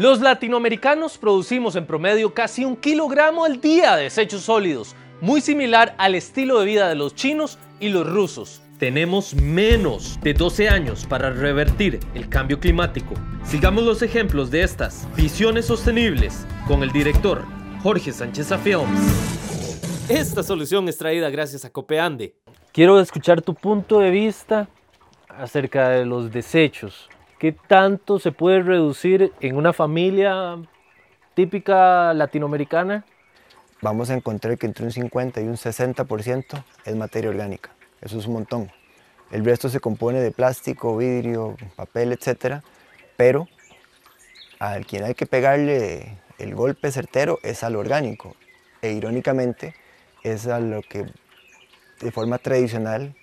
Los latinoamericanos producimos en promedio casi un kilogramo al día de desechos sólidos, muy similar al estilo de vida de los chinos y los rusos. Tenemos menos de 12 años para revertir el cambio climático. Sigamos los ejemplos de estas visiones sostenibles con el director Jorge Sánchez Films. Esta solución es traída gracias a Copeande. Quiero escuchar tu punto de vista acerca de los desechos. ¿Qué tanto se puede reducir en una familia típica latinoamericana? Vamos a encontrar que entre un 50 y un 60% es materia orgánica. Eso es un montón. El resto se compone de plástico, vidrio, papel, etc. Pero al quien hay que pegarle el golpe certero es al orgánico. E irónicamente es a lo que de forma tradicional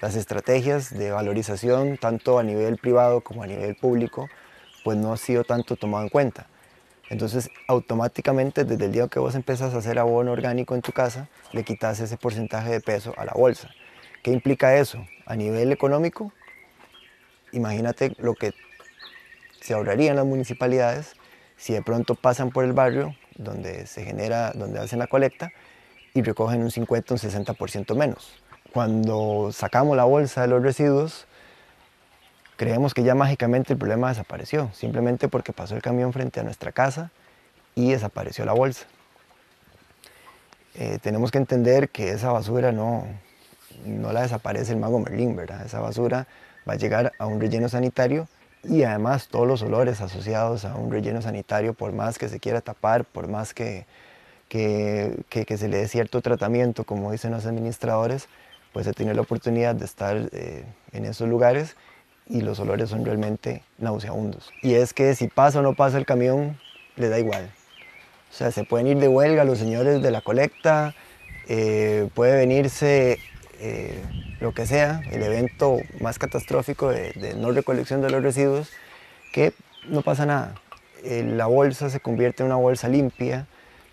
las estrategias de valorización, tanto a nivel privado como a nivel público, pues no ha sido tanto tomado en cuenta. Entonces, automáticamente, desde el día que vos empezás a hacer abono orgánico en tu casa, le quitas ese porcentaje de peso a la bolsa. ¿Qué implica eso? A nivel económico, imagínate lo que se ahorrarían las municipalidades si de pronto pasan por el barrio donde se genera, donde hacen la colecta y recogen un 50 o un 60% menos. Cuando sacamos la bolsa de los residuos, creemos que ya mágicamente el problema desapareció, simplemente porque pasó el camión frente a nuestra casa y desapareció la bolsa. Eh, tenemos que entender que esa basura no, no la desaparece el mago Merlín, ¿verdad? Esa basura va a llegar a un relleno sanitario y además todos los olores asociados a un relleno sanitario, por más que se quiera tapar, por más que, que, que, se le dé cierto tratamiento, como dicen los administradores, pues se tiene la oportunidad de estar eh, en esos lugares y los olores son realmente nauseabundos. Y es que si pasa o no pasa el camión, le da igual. O sea, se pueden ir de huelga los señores de la colecta, eh, puede venirse eh, lo que sea, el evento más catastrófico de, no recolección de los residuos, que no pasa nada. La bolsa se convierte en una bolsa limpia,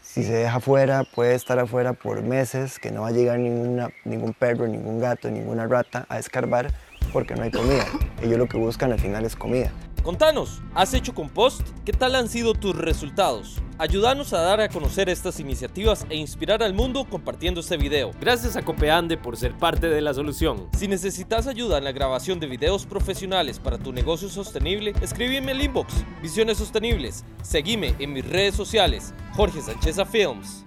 si se deja afuera, puede estar afuera por meses, que no va a llegar ninguna, ningún perro, ningún gato, ninguna rata a escarbar porque no hay comida. Ellos lo que buscan al final es comida. Contanos, ¿has hecho compost? ¿Qué tal han sido tus resultados? Ayúdanos a dar a conocer estas iniciativas e inspirar al mundo compartiendo este video. Gracias a Copeande por ser parte de la solución. Si necesitas ayuda en la grabación de videos profesionales para tu negocio sostenible, escríbeme al inbox Visiones Sostenibles. Seguime en mis redes sociales, Jorge Sánchez Films.